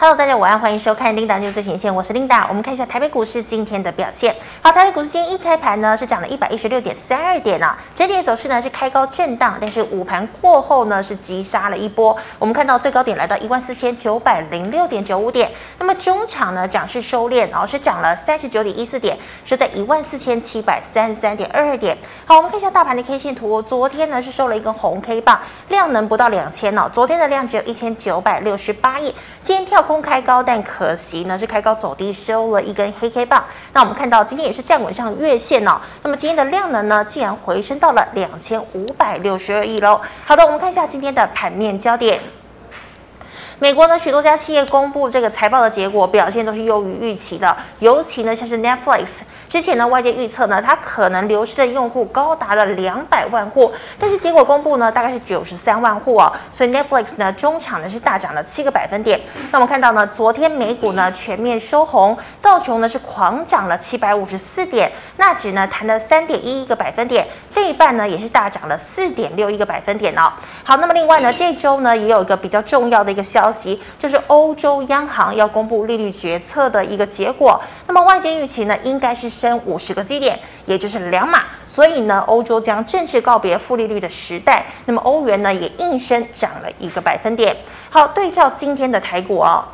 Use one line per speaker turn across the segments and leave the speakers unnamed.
Hello，大家晚安，欢迎收看 Linda News 最前线，我是 Linda。我们看一下台北股市今天的表现。好，台北股市今天一开盘呢是涨了一百一十六点三二点啊，整体的走势呢是开高震荡，但是午盘过后呢是急杀了一波。我们看到最高点来到一万四千九百零六点九五点，那么中场呢涨势收敛，然后是涨了三十九点一四点，是在一万四千七百三十三点二二点。好，我们看一下大盘的 K 线图，昨天呢是收了一根红 K 棒，量能不到两千哦，昨天的量只有一千九百六十八亿，今天跳空开高，但可惜呢是开高走低，收了一根黑黑棒。那我们看到今天也是站稳上月线哦。那么今天的量能呢，竟然回升到了两千五百六十二亿喽。好的，我们看一下今天的盘面焦点。美国呢，许多家企业公布这个财报的结果表现都是优于预期的，尤其呢像是 Netflix，之前呢外界预测呢它可能流失的用户高达了两百万户，但是结果公布呢大概是九十三万户哦，所以 Netflix 呢中场呢是大涨了七个百分点。那我们看到呢昨天美股呢全面收红，道琼呢是狂涨了七百五十四点，纳指呢弹了三点一一个百分点，费半呢也是大涨了四点六一个百分点哦。好，那么另外呢这周呢也有一个比较重要的一个消息。就是欧洲央行要公布利率决策的一个结果，那么外界预期呢，应该是升五十个基点，也就是两码，所以呢，欧洲将正式告别负利率的时代。那么欧元呢，也应声涨了一个百分点。好，对照今天的台股哦。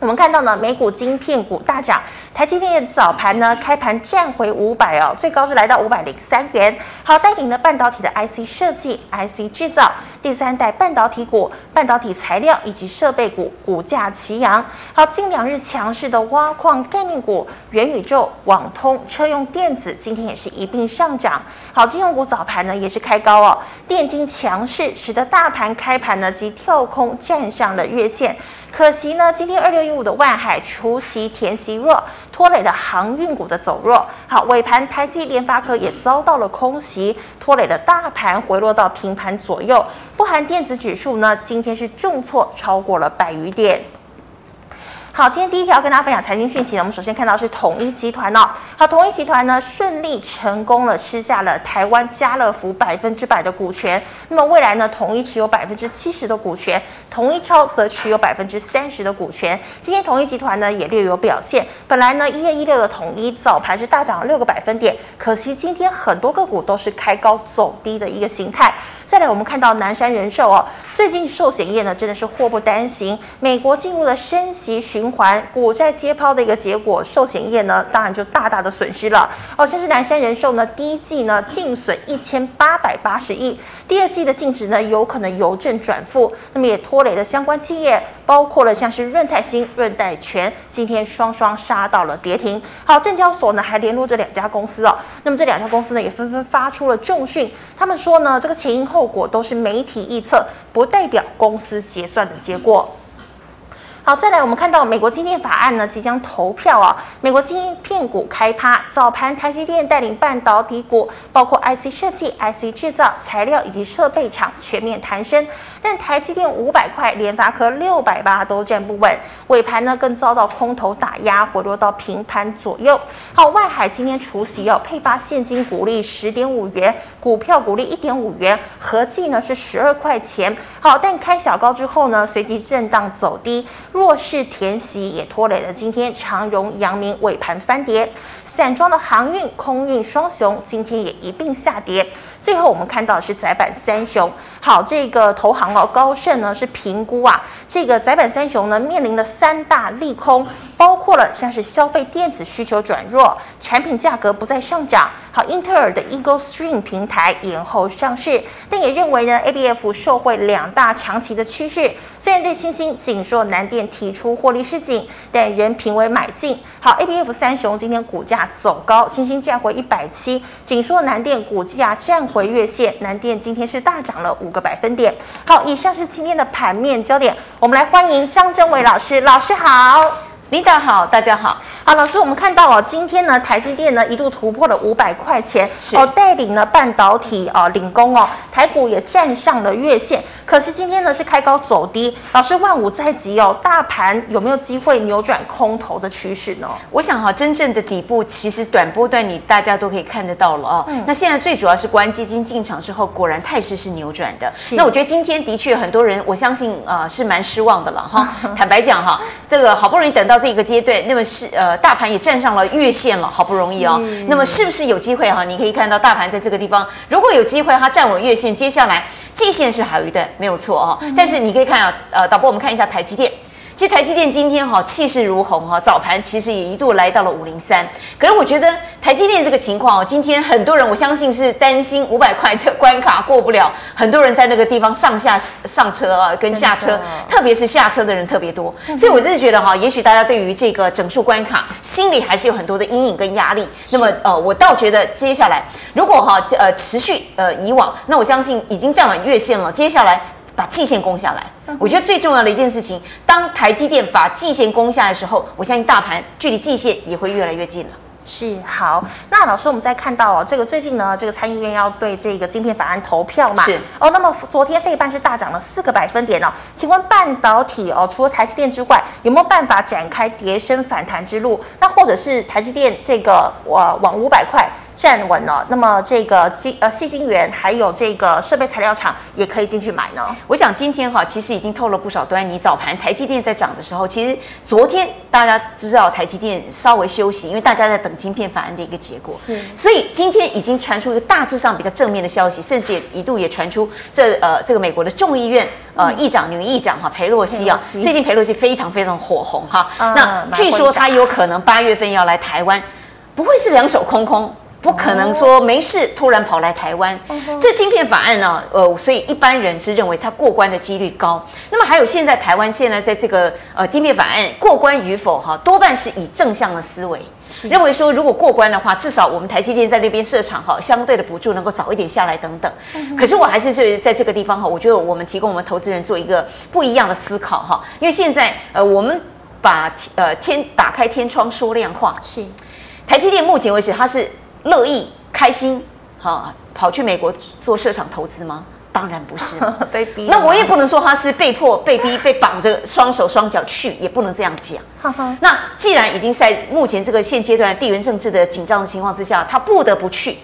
我们看到呢，美股晶片股大涨，台积电早盘呢开盘站回五百哦，最高是来到五百零三元。好，带领了半导体的 IC 设计、IC 制造、第三代半导体股、半导体材料以及设备股股价齐扬。好，近两日强势的挖矿概念股、元宇宙、网通、车用电子，今天也是一并上涨。好，金融股早盘呢也是开高哦，电金强势，使得大盘开盘呢即跳空站上了月线。可惜呢，今天二六一五的万海除夕填息弱，拖累了航运股的走弱。好，尾盘台积联发科也遭到了空袭，拖累了大盘回落到平盘左右。不含电子指数呢，今天是重挫超过了百余点。好，今天第一条跟大家分享财经讯息呢，我们首先看到是统一集团哦。好，统一集团呢顺利成功了吃下了台湾家乐福百分之百的股权。那么未来呢，统一持有百分之七十的股权，统一超则持有百分之三十的股权。今天统一集团呢也略有表现。本来呢一月一六的统一早盘是大涨了六个百分点，可惜今天很多个股都是开高走低的一个形态。再来，我们看到南山人寿哦，最近寿险业呢真的是祸不单行，美国进入了升息循环，股债接抛的一个结果，寿险业呢当然就大大的损失了哦。像是南山人寿呢，第一季呢净损一千八百八十亿，第二季的净值呢有可能由正转负，那么也拖累了相关企业，包括了像是润泰新、润泰全，今天双双杀到了跌停。好，证交所呢还联络这两家公司哦，那么这两家公司呢也纷纷发出了重讯，他们说呢这个前因后。后果都是媒体预测，不代表公司结算的结果。好，再来，我们看到美国晶片法案呢即将投票啊。美国晶片股开趴，早盘台积电带领半导体股，包括 IC 设计、IC 制造、材料以及设备厂全面弹升。但台积电五百块，联发科六百八都站不稳，尾盘呢更遭到空头打压，回落到平盘左右。好，外海今天除息要配发现金股利十点五元，股票股利一点五元，合计呢是十二块钱。好，但开小高之后呢，随即震荡走低。弱势填息也拖累了今天长荣、阳明尾盘翻跌。散装的航运、空运双雄今天也一并下跌。最后我们看到的是窄板三雄。好，这个投行哦，高盛呢是评估啊，这个窄板三雄呢面临的三大利空，包括了像是消费电子需求转弱，产品价格不再上涨。好，英特尔的 Eagle Stream 平台延后上市，但也认为呢，ABF 受惠两大长期的趋势。虽然对新兴、景硕、南电提出获利市井，但仍评为买进。好，ABF 三雄今天股价走高，欣兴站回一百七，紧缩、南电股价站回月线，南电今天是大涨了五个百分点。好，以上是今天的盘面焦点，我们来欢迎张真伟老师，老师好。
领导好，大家好。
好，老师，我们看到哦，今天呢，台积电呢一度突破了五百块
钱，
哦，带领了半导体哦领工哦，台股也站上了月线。可是今天呢是开高走低，老师万五在即哦，大盘有没有机会扭转空头的趋势呢？
我想哈，真正的底部其实短波段你大家都可以看得到了哦。
嗯、
那现在最主要是国安基金进场之后，果然态势是扭转的。
是
那我觉得今天的确很多人，我相信啊、呃、是蛮失望的了哈。坦白讲哈，这个好不容易等到这个阶段，那么是呃大盘也站上了月线了，好不容易哦。那么是不是有机会哈？你可以看到大盘在这个地方，如果有机会它站稳月线，接下来季线是好一段，没有错哦。但是你可以看啊，呃，导播我们看一下台积电。其实台积电今天哈气势如虹哈，早盘其实也一度来到了五零三。可是我觉得台积电这个情况哦，今天很多人我相信是担心五百块这关卡过不了，很多人在那个地方上下上车啊，跟下车，特别是下车的人特别多。所以我真的觉得哈，也许大家对于这个整数关卡心里还是有很多的阴影跟压力。那么呃，我倒觉得接下来如果哈呃持续呃以往，那我相信已经站稳月线了，接下来。把季线攻下来，我觉得最重要的一件事情，当台积电把季线攻下来的时候，我相信大盘距离季线也会越来越近了。
是好，那老师，我们再看到哦，这个最近呢，这个参议院要对这个晶片法案投票嘛？
是
哦。那么昨天费半是大涨了四个百分点哦。请问半导体哦，除了台积电之外，有没有办法展开跌升反弹之路？那或者是台积电这个呃往五百块站稳了，那么这个晶呃细晶圆还有这个设备材料厂也可以进去买呢？
我想今天哈，其实已经透了不少端倪。早盘台积电在涨的时候，其实昨天大家知道台积电稍微休息，因为大家在等。晶片法案的一个结果，是，所以今天已经传出一个大致上比较正面的消息，甚至也一度也传出这呃这个美国的众议院呃议长女议长哈裴洛西啊，最近裴洛西非常非常火红哈，那据说他有可能八月份要来台湾，不会是两手空空。不可能说没事突然跑来台湾，这晶片法案呢，呃，所以一般人是认为它过关的几率高。那么还有现在台湾现在在这个呃晶片法案过关与否哈，多半是以正向的思维，认为说如果过关的话，至少我们台积电在那边设厂哈，相对的补助能够早一点下来等等。可是我还是觉得在这个地方哈，我觉得我们提供我们投资人做一个不一样的思考哈，因为现在呃我们把呃天打开天窗说亮话，是。台积电目前为止它是。乐意开心，哈，跑去美国做市场投资吗？当然不是，
被逼。
那我也不能说他是被迫、被逼、被绑着双手双脚去，也不能这样讲。那既然已经在目前这个现阶段地缘政治的紧张的情况之下，他不得不去。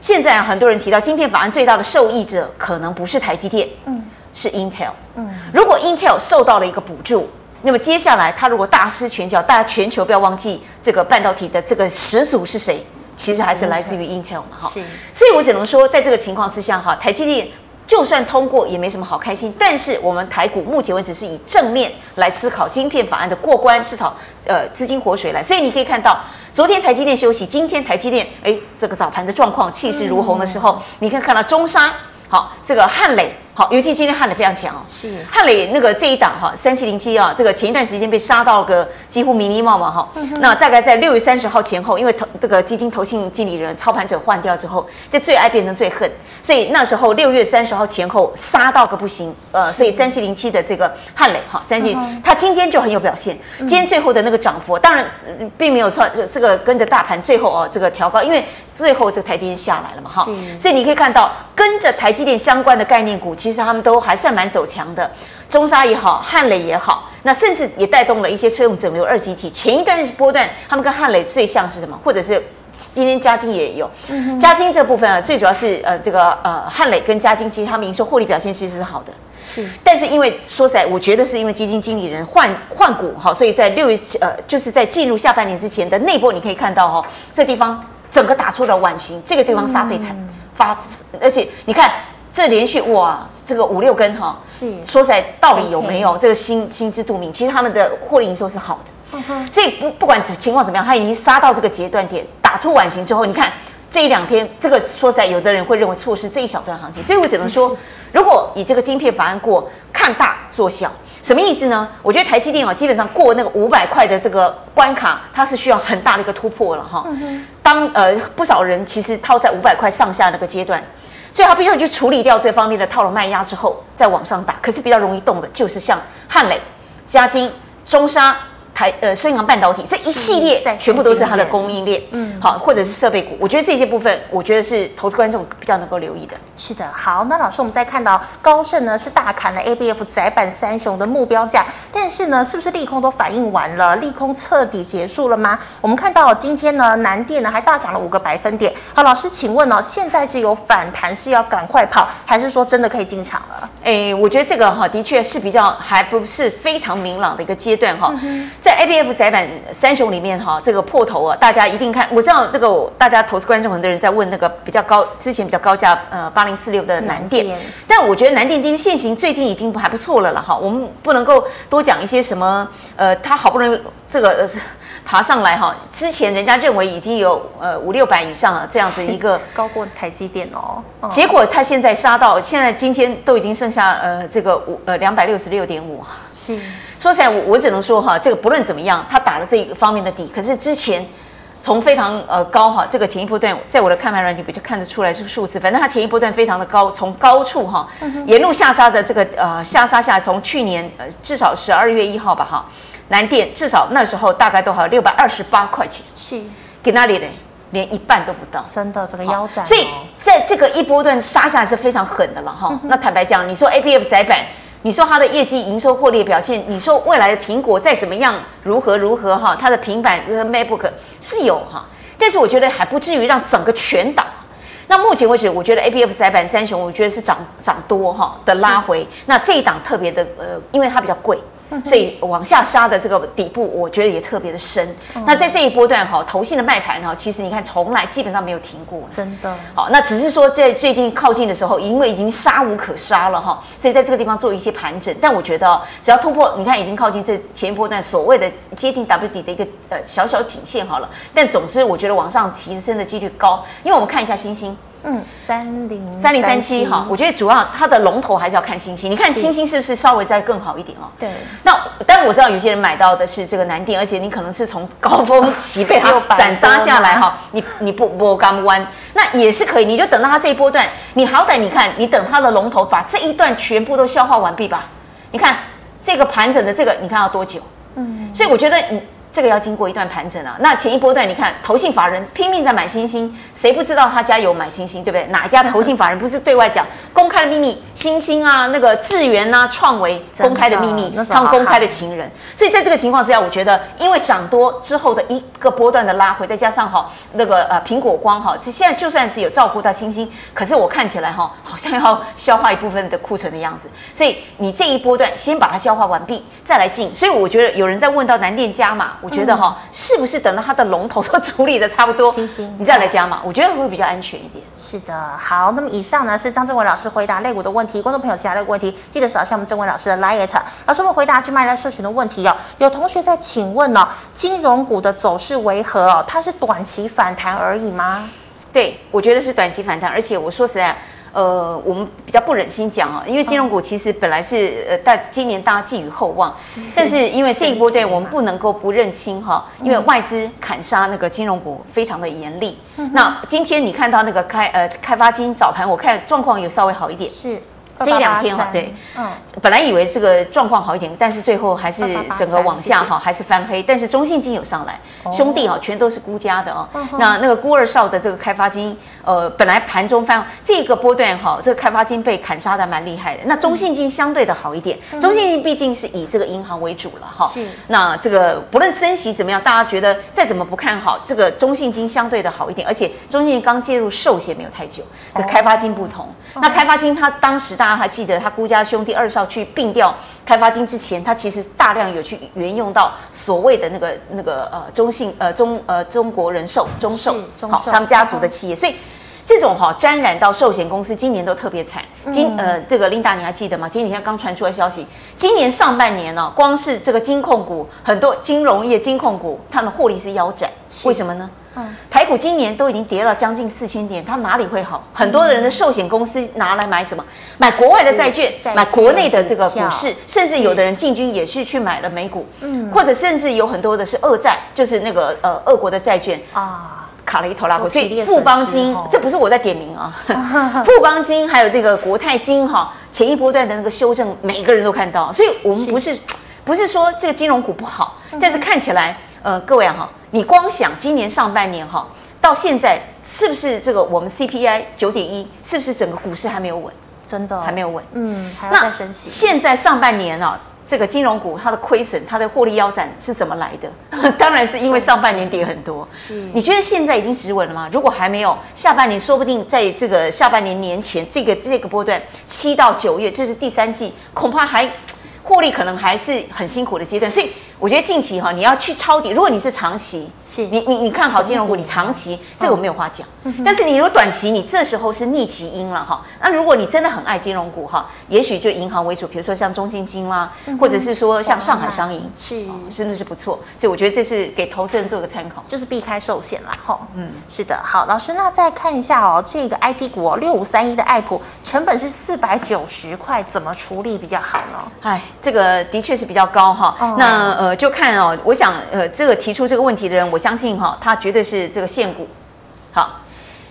现在很多人提到晶片法案最大的受益者可能不是台积电，嗯，是 Intel。嗯，如果 Intel 受到了一个补助，那么接下来他如果大施拳脚，大家全球不要忘记这个半导体的这个始祖是谁？其实还是来自于 Intel 嘛，哈，所以我只能说，在这个情况之下，哈，台积电就算通过也没什么好开心。但是我们台股目前为止是以正面来思考晶片法案的过关，至少呃资金活水来。所以你可以看到，昨天台积电休息，今天台积电哎这个早盘的状况气势如虹的时候，你可以看到中沙，好这个汉磊。好，尤其今天汉磊非常强哦。是汉磊那个这一档哈，三七零七啊，这个前一段时间被杀到个几乎迷迷茫茫哈。那大概在六月三十号前后，因为投这个基金投信经理人操盘者换掉之后，这最爱变成最恨，所以那时候六月三十号前后杀到个不行。呃，所以三七零七的这个汉磊哈，三七他今天就很有表现。今天最后的那个涨幅，当然并没有错，这个跟着大盘最后哦这个调高，因为最后这个台积电下来了嘛哈。所以你可以看到跟着台积电相关的概念股。其实他们都还算蛮走强的，中沙也好，汉磊也好，那甚至也带动了一些车用整流二极体。前一段波段，他们跟汉磊最像是什么？或者是今天嘉金也有，嘉金这部分啊，最主要是呃这个呃汉磊跟嘉金，其实他们营收获利表现其实是好的。是，但是因为说实在，我觉得是因为基金经理人换换股哈，所以在六月呃就是在进入下半年之前的内波，你可以看到哈，这地方整个打出了碗形，这个地方杀最惨，发，而且你看。这连续哇，这个五六根哈，是说实在到底有没有？这个心心知肚明。其实他们的获利营收是好的，所以不不管情况怎么样，他已经杀到这个截断点，打出碗形之后，你看这一两天，这个说实在，有的人会认为错失这一小段行情。所以我只能说，如果以这个晶片法案过，看大做小，什么意思呢？我觉得台积电啊，基本上过那个五百块的这个关卡，它是需要很大的一个突破了哈。当呃不少人其实套在五百块上下那个阶段。所以他必须要去处理掉这方面的套牢卖压之后，再往上打。可是比较容易动的，就是像汉磊、嘉金、中砂、台呃，升阳半导体这一系列全部都是它的供应链，嗯，好，或者是设备股，我觉得这些部分，我觉得是投资观众比较能够留意的。
是的，好，那老师，我们再看到高盛呢是大砍了 ABF 窄板三雄的目标价，但是呢，是不是利空都反应完了，利空彻底结束了吗？我们看到今天呢，南电呢还大涨了五个百分点。好，老师，请问呢、哦，现在只有反弹是要赶快跑，还是说真的可以进场了？
哎，我觉得这个哈，的确是比较还不是非常明朗的一个阶段哈，在 ABF 窄板三雄里面哈，这个破头啊，大家一定看。我知道这个大家投资观众很多人在问那个比较高之前比较高价呃八零四六的南电，但我觉得南电今天现行最近已经还不错了了哈。我们不能够多讲一些什么呃，它好不容易这个呃爬上来哈，之前人家认为已经有呃五六百以上了这样子一个
高过台积电哦，
结果它现在杀到现在今天都已经剩下呃这个五呃两百六十六点五
是。
说实在，我我只能说哈，这个不论怎么样，他打了这一个方面的底。可是之前从非常呃高哈，这个前一波段，在我的看盘软体比较看得出来是数字。反正它前一波段非常的高，从高处哈沿路下杀的这个呃下杀下来，从去年呃至少十二月一号吧哈，南电至少那时候大概都还有六百二十八块钱，
是
给那里嘞，连一半都不到，
真的这个腰斩、哦。
所以在这个一波段杀下来是非常狠的了哈。那坦白讲，你说 ABF 窄板。你说它的业绩、营收、获利表现，你说未来的苹果再怎么样，如何如何哈？它的平板和 MacBook 是有哈，但是我觉得还不至于让整个全倒。那目前为止，我觉得 ABF 窄板三雄，我觉得是涨涨多哈的拉回。那这一档特别的呃，因为它比较贵。所以往下杀的这个底部，我觉得也特别的深。嗯、那在这一波段哈，投信的卖盘哈，其实你看从来基本上没有停过，
真的。
好，那只是说在最近靠近的时候，因为已经杀无可杀了哈，所以在这个地方做一些盘整。但我觉得只要突破，你看已经靠近这前一波段所谓的接近 W 底的一个呃小小颈线好了。但总之，我觉得往上提升的几率高，因为我们看一下星星。
嗯，三零
三零三七哈，我觉得主要它的龙头还是要看星星。你看星星是不是稍微再更好一点哦？
对。
那当然我知道有些人买到的是这个南电，而且你可能是从高峰期被它 斩杀下来哈，你你不不敢弯，那也是可以。你就等到它这一波段，你好歹你看，你等它的龙头把这一段全部都消化完毕吧。你看这个盘整的这个，你看要多久？嗯。所以我觉得你。这个要经过一段盘整啊，那前一波段你看，投信法人拼命在买星星，谁不知道他家有买星星，对不对？哪一家投信法人不是对外讲公开的秘密？星星啊，那个智源啊，创维公开的秘密，他们公开的情人。所以在这个情况之下，我觉得因为涨多之后的一个波段的拉回，再加上哈那个呃苹果光哈，现在就算是有照顾到星星，可是我看起来哈好像要消化一部分的库存的样子。所以你这一波段先把它消化完毕，再来进。所以我觉得有人在问到南电加码。我觉得哈，是不是等到它的龙头都处理的差不多，你再来加嘛？我觉得会比较安全一点。
是的，好，那么以上呢是张正伟老师回答类股的问题，观众朋友其他的问题记得扫一下我们正伟老师的 LINE。老师我们回答去麦来社群的问题哦。有同学在请问呢、哦，金融股的走势为何哦？它是短期反弹而已吗？
对，我觉得是短期反弹，而且我说实在。呃，我们比较不忍心讲啊，因为金融股其实本来是呃，大今年大家寄予厚望，但是因为这一波对我们不能够不认清哈，因为外资砍杀那个金融股非常的严厉。那今天你看到那个开呃开发金早盘，我看状况有稍微好一点。是。这一两天哈，对，嗯，本来以为这个状况好一点，但是最后还是整个往下哈，还是翻黑。但是中信金有上来，兄弟哈，全都是孤家的哦。那那个孤二少的这个开发金，呃，本来盘中翻这个波段哈，这个开发金被砍杀的蛮厉害的。那中信金相对的好一点，中信金毕竟是以这个银行为主了哈。是。那这个不论升息怎么样，大家觉得再怎么不看好，这个中信金相对的好一点，而且中信金刚介入寿险没有太久，可开发金不同。那开发金它当时大家还记得，他孤家兄弟二少去并掉开发金之前，他其实大量有去援用到所谓的那个那个呃中信呃中呃中国人寿中寿好他们家族的企业，所以这种哈沾染到寿险公司今年都特别惨。今呃这个琳达你还记得吗？今天刚传出来消息，今年上半年呢，光是这个金控股很多金融业金控股，它们获利是腰斩，为什么呢？嗯，台股今年都已经跌了将近四千点，它哪里会好？很多的人的寿险公司拿来买什么？买国外的债券，买国内的这个股市，甚至有的人进军也是去买了美股，嗯，或者甚至有很多的是俄债，就是那个呃俄国的债券啊，卡了一头拉回。所以富邦金，这不是我在点名啊，富邦金还有这个国泰金哈，前一波段的那个修正，每个人都看到，所以我们不是。不是说这个金融股不好，但是看起来，呃，各位哈，你光想今年上半年哈，到现在是不是这个我们 CPI 九点一，是不是整个股市还没有稳？
真的
还没有稳，
嗯，还要再升息。
现在上半年啊。这个金融股它的亏损，它的获利腰斩是怎么来的？当然是因为上半年跌很多。是，你觉得现在已经止稳了吗？如果还没有，下半年说不定在这个下半年年前，这个这个波段七到九月，这是第三季，恐怕还获利可能还是很辛苦的阶段，所以。我觉得近期哈，你要去抄底。如果你是长期，是你你你看好金融股，你长期这个我没有话讲。但是你如果短期，你这时候是逆其因了哈。那如果你真的很爱金融股哈，也许就银行为主，比如说像中信金啦，或者是说像上海商银，是真的是不错。所以我觉得这是给投资人做个参考，
就是避开寿险啦哈。嗯，是的。好，老师，那再看一下哦，这个 IP 股哦，六五三一的爱普，成本是四百九十块，怎么处理比较好呢？
哎，这个的确是比较高哈。那呃。就看哦，我想呃，这个提出这个问题的人，我相信哈、哦，他绝对是这个现股。好，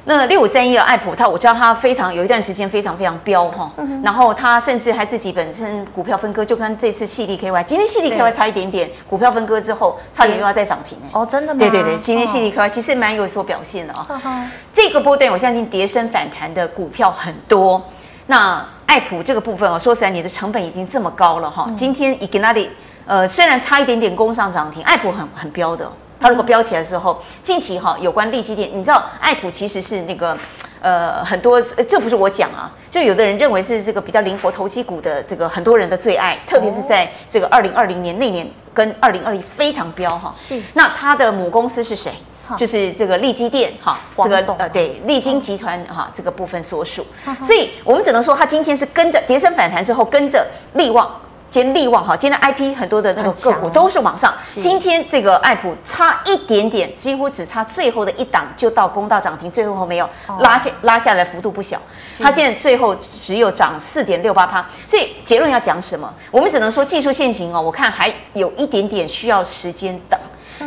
那六五三一的爱普，他我知道他非常有一段时间非常非常飙哈，嗯、然后他甚至还自己本身股票分割，就跟这次矽力 KY，今天矽力 KY 差一点点，股票分割之后差点又要再涨停哎。
哦，真的吗？
对对对，今天矽力 KY 其实蛮有所表现的啊。哦、这个波段我相信跌升反弹的股票很多。那爱普这个部分哦，说实在，你的成本已经这么高了哈，嗯、今天以给那里。呃，虽然差一点点攻上涨停，爱普很很飙的。它如果飙起来之后，近期哈有关利基电，你知道爱普其实是那个呃很多，这不是我讲啊，就有的人认为是这个比较灵活投机股的这个很多人的最爱，特别是在这个二零二零年那年跟二零二一非常飙哈。是。那它的母公司是谁？就是这个利基电哈，这个呃对利金集团哈这个部分所属。所以我们只能说，它今天是跟着跌升反弹之后，跟着利旺。今天力旺哈，今天 IP 很多的那个个股都是往上。今天这个爱普差一点点，几乎只差最后的一档就到公道涨停，最后后没有拉下拉下来幅度不小。它现在最后只有涨四点六八趴，所以结论要讲什么？我们只能说技术现行哦，我看还有一点点需要时间等。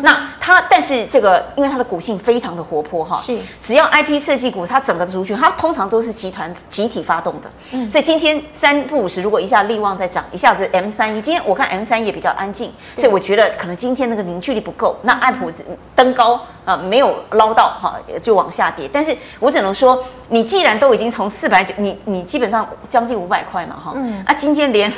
那它，但是这个，因为它的股性非常的活泼哈，是，只要 IP 设计股，它整个族群，它通常都是集团集体发动的，嗯，所以今天三不五十，如果一下力旺在涨，一下子 M 三一，今天我看 M 三也比较安静，所以我觉得可能今天那个凝聚力不够，那爱普登高啊，没有捞到哈，就往下跌，但是我只能说，你既然都已经从四百九，你你基本上将近五百块嘛哈，嗯，啊，今天连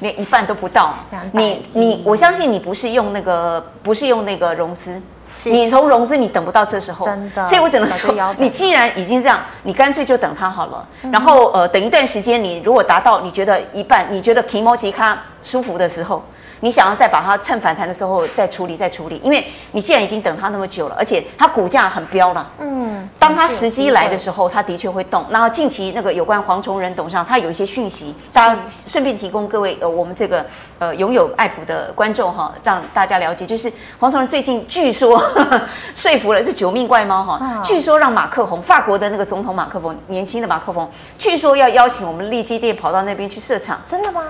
连一半都不到，你你我相信你不是用那个不是用。那个融资，是你从融资你等不到这时候，真的，所以我只能说，你既然已经这样，你干脆就等它好了。嗯、然后呃，等一段时间，你如果达到你觉得一半，你觉得皮毛吉卡舒服的时候。你想要再把它趁反弹的时候再处理再处理，因为你既然已经等它那么久了，而且它股价很飙了，嗯，当它时机来的时候，它的确会动。然后近期那个有关黄崇仁董事长，他有一些讯息，大家顺便提供各位呃我们这个呃拥有爱普的观众哈，让大家了解，就是黄崇仁最近据说说服了这九命怪猫哈，据说让马克宏法国的那个总统马克宏年轻的马克宏，据说要邀请我们利基店跑到那边去设厂，
真的吗？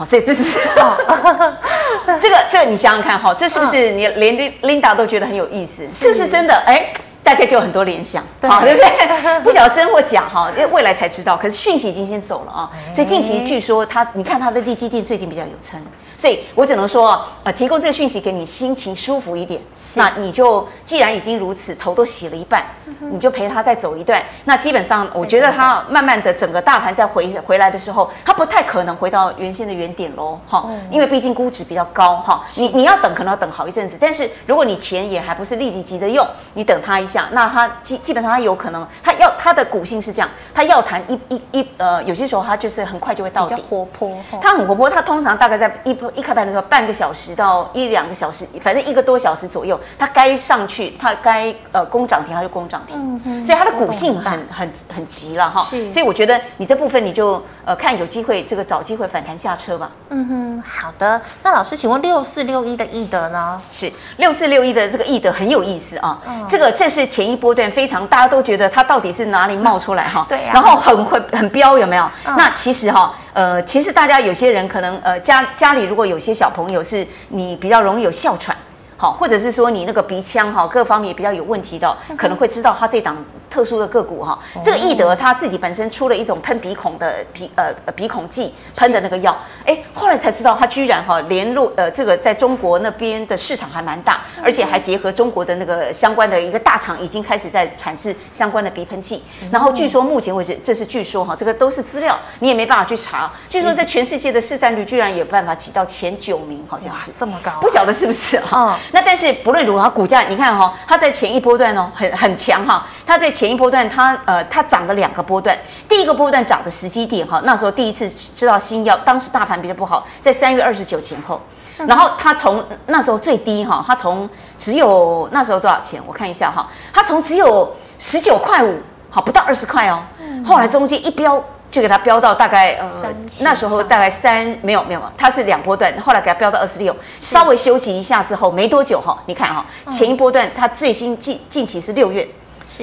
好，所以这是 这个这个你想想看哈，这是不是你连琳琳达都觉得很有意思？是不是真的？哎。大家就有很多联想，好，对不对？不晓得真或假哈，因为未来才知道。可是讯息已经先走了啊，所以近期据说他，你看他的利基店最近比较有撑，所以我只能说，呃，提供这个讯息给你，心情舒服一点。那你就既然已经如此，头都洗了一半，你就陪他再走一段。那基本上，我觉得他慢慢的整个大盘再回回来的时候，他不太可能回到原先的原点喽，哈，因为毕竟估值比较高哈。你你要等，可能要等好一阵子。但是如果你钱也还不是立即急着用，你等他一下。那他基基本上他有可能，他要他的股性是这样，他要谈一一一呃，有些时候他就是很快就会到底。
活泼，
他很活泼，他通常大概在一一开盘的时候，半个小时到一两个小时，反正一个多小时左右，它该上去，它该呃攻涨停它就攻涨停，嗯、所以它的股性很很很急了哈。所以我觉得你这部分你就呃看有机会这个找机会反弹下车吧。
嗯哼，好的。那老师，请问六四六一的易德呢？
是六四六一的这个易德很有意思啊，嗯、这个这是前一波段非常，大家都觉得它到底是哪里冒出来哈？对呀。然后很会很飙有没有？那其实哈，呃，其实大家有些人可能呃家家里如果有些小朋友是你比较容易有哮喘，好，或者是说你那个鼻腔哈各方面也比较有问题的，可能会知道它这档特殊的个股哈。哦、这个易德他自己本身出了一种喷鼻孔的鼻呃鼻孔剂喷的那个药，哎，后来才知道他居然哈联络呃这个在中国那边的市场还蛮大，而且还结合中国的那个相关的一个大厂已经开始在产制相关的鼻喷剂。然后据说目前为止，这是据说哈，这个都是资料，你也没办法去查。据说在全世界的市占率居然也有办法挤到前九名，好像是
这么高，
不晓得是不是啊？那但是不论如何，股价你看哈，它在前一波段哦，很很强哈。它在前一波段，它呃，它涨了两个波段。第一个波段涨的时机点哈，那时候第一次知道新药，当时大盘比较不好，在三月二十九前后。然后它从那时候最低哈，它从只有那时候多少钱？我看一下哈，它从只有十九块五，好不到二十块哦。后来中间一飙。就给它飙到大概呃那时候大概三没有没有，它是两波段，后来给它飙到二十六，稍微休息一下之后没多久哈，你看哈，前一波段它最新近近期是六月，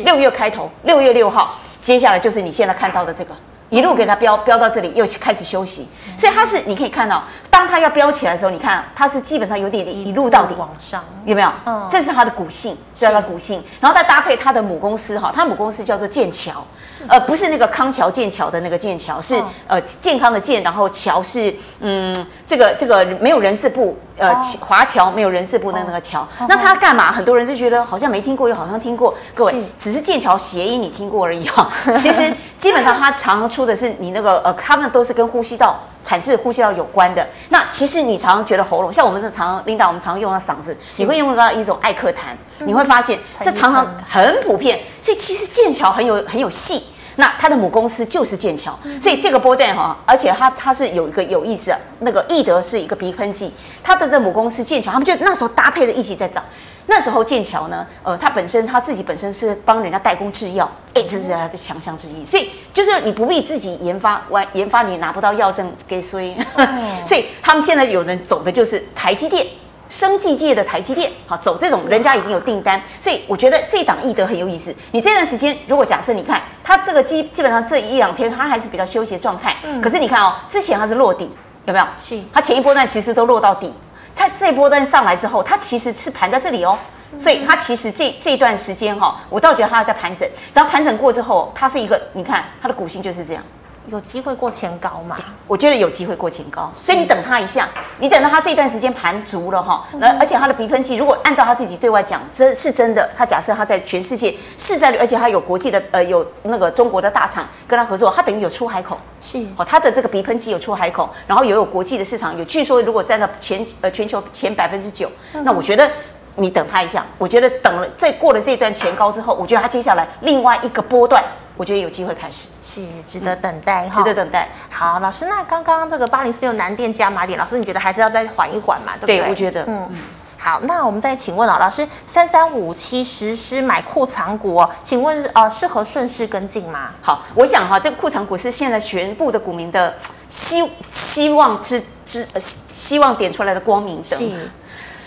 六月开头六月六号，接下来就是你现在看到的这个。一路给它飙飙到这里，又开始休息，所以它是你可以看到，当它要飙起来的时候，你看它是基本上有点一路到底往上，有没有？嗯，这是它的股性，叫它股性，然后再搭配它的母公司哈，它母公司叫做剑桥，呃，不是那个康桥剑桥的那个剑桥，是呃健康的健，然后桥是嗯这个这个没有人事部。呃，华侨没有人字部的那个侨，那他干嘛？很多人就觉得好像没听过，又好像听过。各位，只是剑桥谐音你听过而已哈。其实基本上他常常出的是你那个呃，他们都是跟呼吸道产自呼吸道有关的。那其实你常常觉得喉咙，像我们这常常领导，我们常常用到嗓子，你会用到一种艾克痰，你会发现这常常很普遍。所以其实剑桥很有很有戏。那它的母公司就是剑桥，所以这个波段哈，而且它它是有一个有意思的，那个易德是一个鼻喷剂，它的这母公司剑桥，他们就那时候搭配的一起在涨。那时候剑桥呢，呃，它本身它自己本身是帮人家代工制药，哎，这是它的强项之一。所以就是你不必自己研发完研发，你拿不到药证给谁，所以他们现在有人走的就是台积电。生技界的台积电，好走这种，人家已经有订单，所以我觉得这档易德很有意思。你这段时间，如果假设你看它这个基基本上这一两天，它还是比较休息的状态。嗯。可是你看哦，之前它是落底，有没有？是。它前一波段其实都落到底，在这一波段上来之后，它其实是盘在这里哦。所以它其实这这段时间哈，我倒觉得它在盘整。然后盘整过之后，它是一个，你看它的股性就是这样。
有机会过前高嘛？
我觉得有机会过前高，所以你等他一下，你等到他这一段时间盘足了哈，那而且他的鼻喷剂，如果按照他自己对外讲，真是真的，他假设他在全世界市占率，而且他有国际的呃有那个中国的大厂跟他合作，他等于有出海口，是哦，他的这个鼻喷剂有出海口，然后也有国际的市场，有据说如果占到全呃全球前百分之九，那我觉得你等他一下，我觉得等了再过了这段前高之后，我觉得他接下来另外一个波段，我觉得有机会开始。
是值得等待哈，
值得等待。
好，老师，那刚刚这个八零四六南店加码点，老师你觉得还是要再缓一缓嘛？对不对？
对，我觉得。
嗯，好，那我们再请问啊，老师，三三五七实施买库藏股哦，请问呃适合顺势跟进吗？
好，我想哈，这个库藏股是现在全部的股民的希希望之之希望点出来的光明灯。是。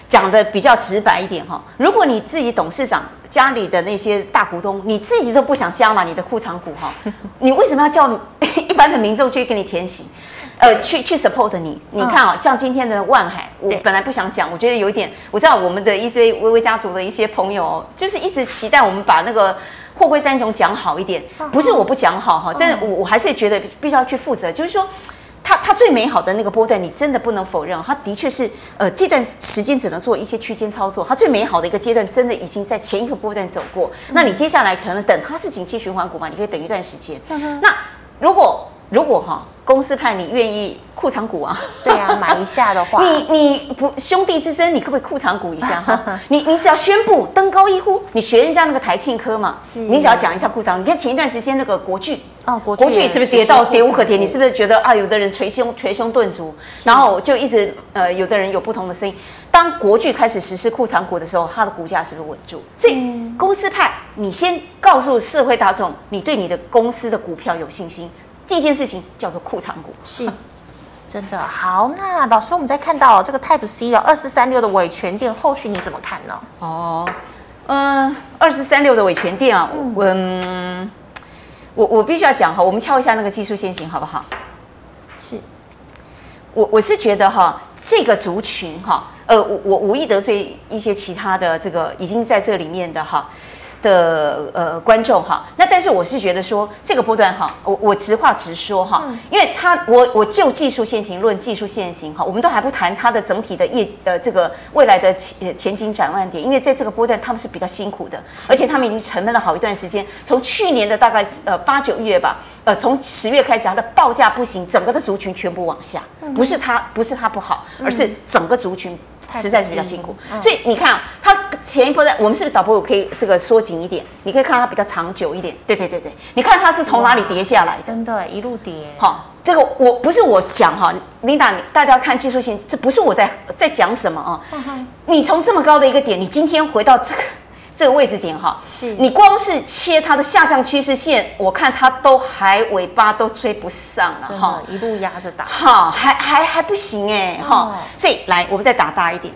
讲的比较直白一点哈，如果你自己董事长家里的那些大股东，你自己都不想加码你的库藏股哈，你为什么要叫 一般的民众去给你填息，呃，去去 support 你？你看啊，像今天的万海，我本来不想讲，我觉得有一点，我知道我们的一堆微微家族的一些朋友，就是一直期待我们把那个货柜三雄讲好一点，不是我不讲好哈，真的我我还是觉得必须要去负责，就是说。它它最美好的那个波段，你真的不能否认，它的确是呃这段时间只能做一些区间操作。它最美好的一个阶段，真的已经在前一个波段走过。那你接下来可能等它是景气循环股嘛，你可以等一段时间。那如果如果哈公司派你愿意。库藏股啊，
对啊，买一下的话，
你你不兄弟之争，你可不可以库藏股一下哈？你你只要宣布登高一呼，你学人家那个台庆科嘛，是你只要讲一下库藏。你看前一段时间那个国巨哦，国巨是不是跌到跌无可跌？你是不是觉得啊，有的人捶胸捶胸顿足，然后就一直呃，有的人有不同的声音。当国巨开始实施库藏股的时候，它的股价是不是稳住？所以公司派，你先告诉社会大众，你对你的公司的股票有信心。这件事情叫做库藏股，
是。真的好，那老师，我们再看到这个 Type C 的二四三六的尾权店，后续你怎么看呢？
哦，嗯，二四三六的尾权店啊，我嗯，我我必须要讲哈，我们敲一下那个技术先行好不好？是，我我是觉得哈，这个族群哈，呃，我我无意得罪一些其他的这个已经在这里面的哈，的呃观众哈，那但是我是觉得说这个波段哈，我我直话直说哈，因为它我我就技术线型论技术线型哈，我们都还不谈它的整体的业呃这个未来的前前景展望点，因为在这个波段他们是比较辛苦的，而且他们已经沉闷了好一段时间，从去年的大概呃八九月吧，呃从十月开始它的报价不行，整个的族群全部往下，不是它不是它不好，而是整个族群。实在是比较辛苦，嗯、所以你看啊，它前一波在，我们是不是导播我可以这个缩紧一点？你可以看到它比较长久一点。对对对对，你看它是从哪里跌下来的？
真的，一路跌。
好，这个我不是我讲哈，Linda，大家看技术性，这不是我在在讲什么啊？嗯、你从这么高的一个点，你今天回到这个。这个位置点哈，是。你光是切它的下降趋势线，我看它都还尾巴都追不上了哈，
一路压着打，
哈，还还还不行哎哈，哦、所以来我们再打大一点，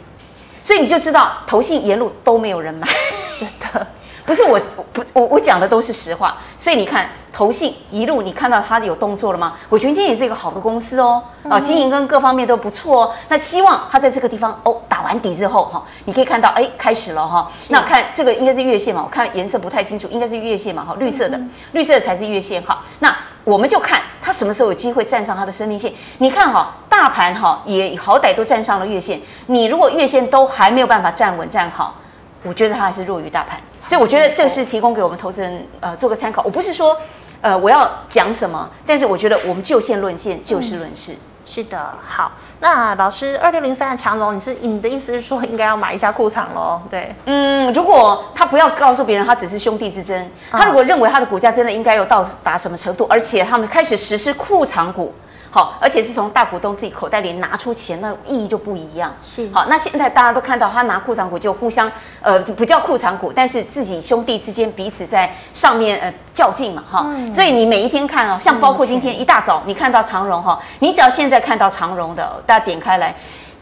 所以你就知道投信沿路都没有人买，
真的。
不是我，不，我我讲的都是实话，所以你看，投信一路，你看到它有动作了吗？我觉得今天也是一个好的公司哦，啊，经营跟各方面都不错哦。那希望它在这个地方哦打完底之后哈，你可以看到哎开始了哈。那看这个应该是月线嘛，我看颜色不太清楚，应该是月线嘛哈，绿色的，绿色的才是月线哈。那我们就看它什么时候有机会站上它的生命线。你看哈，大盘哈也好歹都站上了月线，你如果月线都还没有办法站稳站好，我觉得它还是弱于大盘。所以我觉得这是提供给我们投资人呃做个参考。我不是说呃我要讲什么，但是我觉得我们就线论线，就事论事。
是的，好。那老师二六零三的强龙，你是你的意思是说应该要买一下库藏喽？对，
嗯，如果他不要告诉别人他只是兄弟之争，他如果认为他的股价真的应该有到达什么程度，而且他们开始实施库藏股。好，而且是从大股东自己口袋里拿出钱，那意义就不一样。是好，那现在大家都看到他拿库藏股就互相，呃，不叫库藏股，但是自己兄弟之间彼此在上面呃较劲嘛，哈。嗯、所以你每一天看哦，像包括今天一大早你看到长荣哈，你只要现在看到长荣的，大家点开来。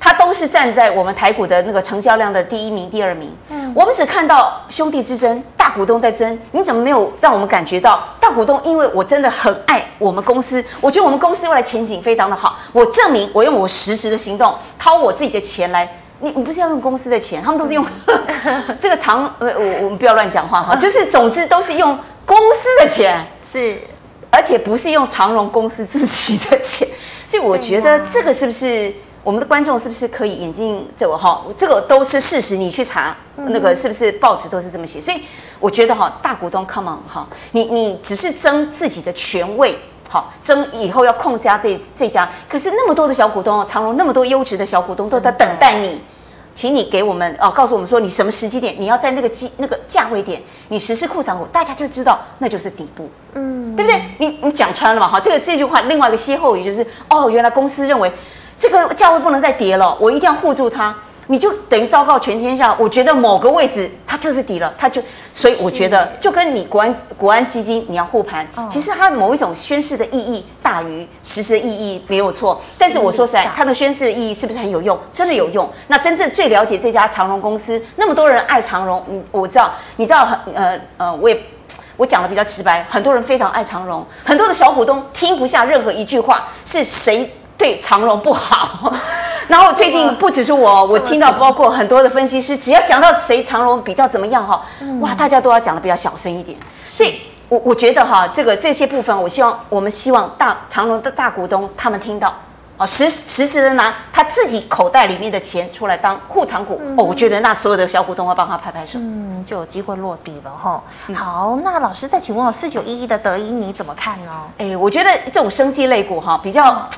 它都是站在我们台股的那个成交量的第一名、第二名。嗯，我们只看到兄弟之争，大股东在争。你怎么没有让我们感觉到大股东？因为我真的很爱我们公司，我觉得我们公司未来前景非常的好。我证明，我用我实时的行动掏我自己的钱来。你你不是要用公司的钱，他们都是用 这个长呃，我我们不要乱讲话哈，就是总之都是用公司的钱，是，而且不是用长荣公司自己的钱。所以我觉得这个是不是？我们的观众是不是可以眼睛这个哈？这个都是事实，你去查那个是不是报纸都是这么写？所以我觉得哈，大股东 come on 哈，你你只是争自己的权位，好争以后要控家这这家，可是那么多的小股东，长荣那么多优质的小股东都在等待你，请你给我们哦，告诉我们说你什么时机点，你要在那个机那个价位点，你实施库藏股，大家就知道那就是底部，嗯，对不对？你你讲穿了嘛？哈，这个这句话另外一个歇后语就是哦，原来公司认为。这个价位不能再跌了，我一定要护住它。你就等于昭告全天下，我觉得某个位置它就是底了，它就，所以我觉得就跟你国安国安基金你要护盘，其实它某一种宣示的意义大于实质的意义没有错。但是我说实在，它的宣示的意义是不是很有用？真的有用。那真正最了解这家长荣公司，那么多人爱长荣，嗯，我知道，你知道很呃呃，我也我讲的比较直白，很多人非常爱长荣，很多的小股东听不下任何一句话，是谁？对长荣不好，然后最近不只是我，我听到包括很多的分析师，只要讲到谁长荣比较怎么样哈，哇，大家都要讲的比较小声一点。所以，我我觉得哈，这个这些部分，我希望我们希望大长荣的大股东他们听到啊，实实时的拿他自己口袋里面的钱出来当护长股哦，我觉得那所有的小股东要帮他拍拍手，
嗯，就有机会落地了哈。好，那老师再请问我四九一一的德英你怎么看呢？
哎，我觉得这种生技类股哈比较。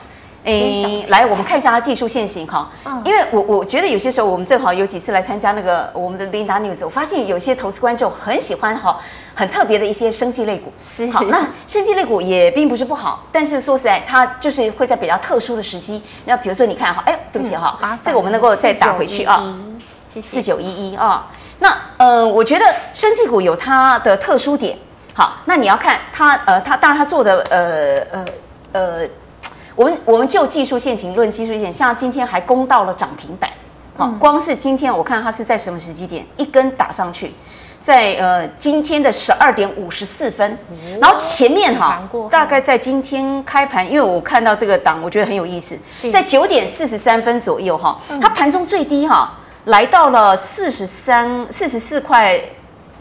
诶，来，我们看一下它技术线型哈，因为我我觉得有些时候我们正好有几次来参加那个我们的 Linda News，我发现有些投资观众很喜欢哈，很特别的一些生技类股。是，好，那生技类股也并不是不好，但是说实在，它就是会在比较特殊的时机。那比如说你看哈，哎，对不起哈，嗯、这个我们能够再打回去啊，四九一一啊，那呃，我觉得生技股有它的特殊点。好，那你要看它呃，它当然它做的呃呃呃。呃我们我们就技术线型论技术线，像今天还攻到了涨停板，好，光是今天我看它是在什么时机点一根打上去，在呃今天的十二点五十四分，然后前面哈大概在今天开盘，因为我看到这个档，我觉得很有意思，在九点四十三分左右哈，它盘中最低哈来到了四十三四十四块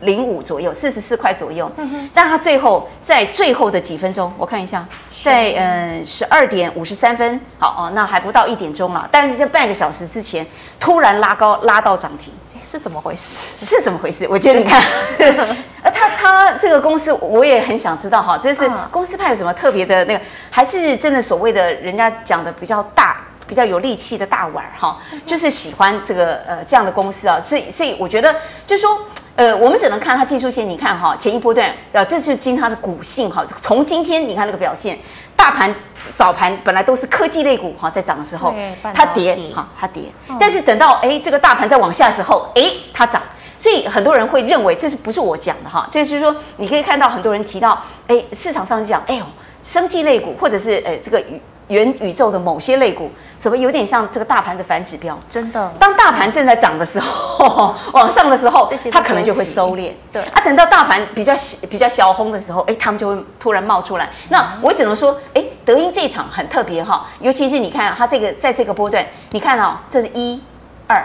零五左右，四十四块左右。嗯哼。但他最后在最后的几分钟，我看一下，在嗯十二点五十三分，好哦，那还不到一点钟了。但是在半个小时之前，突然拉高拉到涨停，
是怎么回事？
是怎么回事？我觉得你看，呃他他这个公司，我也很想知道哈，就是公司派有什么特别的那个，还是真的所谓的人家讲的比较大？比较有力气的大碗哈，就是喜欢这个呃这样的公司啊，所以所以我觉得就是说呃，我们只能看它技术线，你看哈，前一波段呃，这就是经它的股性哈，从今天你看那个表现，大盘早盘本来都是科技类股哈，在涨的时候它跌哈，它跌，但是等到哎这个大盘在往下的时候，哎它涨，所以很多人会认为这是不是我讲的哈，这就是说你可以看到很多人提到哎市场上就讲哎呦，生技类股或者是哎这个元宇宙的某些类股，怎么有点像这个大盘的反指标？
真的，
当大盘正在涨的时候，往上的时候，它可能就会收敛。
对
啊，等到大盘比较比较小红的时候，哎，他们就会突然冒出来。那我只能说，哎，德英这场很特别哈，尤其是你看它这个在这个波段，你看哦，这是一、二、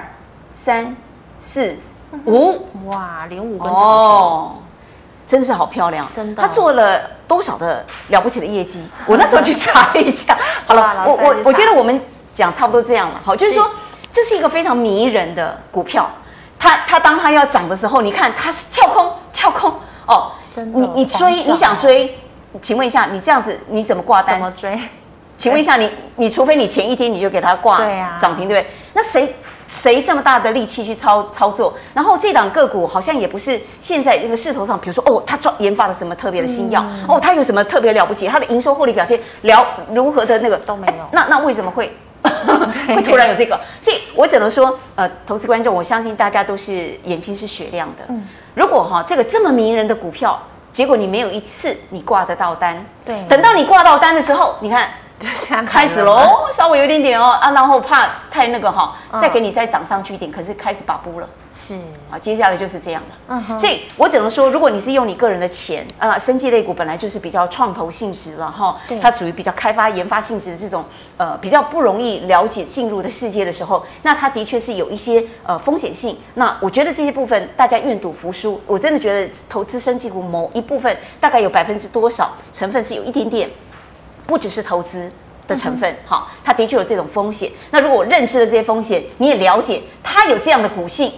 三、四、五，
哇，连五根哦。
真是好漂亮，
真的。
他做了多少的了不起的业绩？我那时候去查了一下。好了，我我我觉得我们讲差不多这样了。好，就是说这是一个非常迷人的股票。它它当它要涨的时候，你看它是跳空跳空哦。真的。你你追你想追，请问一下，你这样子你怎么挂单？
怎么追？
请问一下你你除非你前一天你就给它挂涨停，对不对？那谁？谁这么大的力气去操操作？然后这档个股好像也不是现在那个势头上，比如说哦，他专研发了什么特别的新药，嗯、哦，他有什么特别了不起？他的营收获利表现了如何的那个
都没有。
那那为什么会 会突然有这个？所以我只能说，呃，投资观众，我相信大家都是眼睛是雪亮的。嗯、如果哈这个这么迷人的股票，结果你没有一次你挂得到单，
对，
等到你挂到单的时候，你看。开始喽，稍微有一点点哦啊，然后怕太那个哈，再给你再涨上去一点，可是开始把布了，
是
啊，接下来就是这样了。嗯所以我只能说，如果你是用你个人的钱啊，生技类股本来就是比较创投性质了哈，它属于比较开发研发性质的这种呃比较不容易了解进入的世界的时候，那它的确是有一些呃风险性。那我觉得这些部分大家愿赌服输，我真的觉得投资生技股某一部分大概有百分之多少成分是有一点点。不只是投资的成分，好，它的确有这种风险。那如果我认识了这些风险，你也了解它有这样的股性，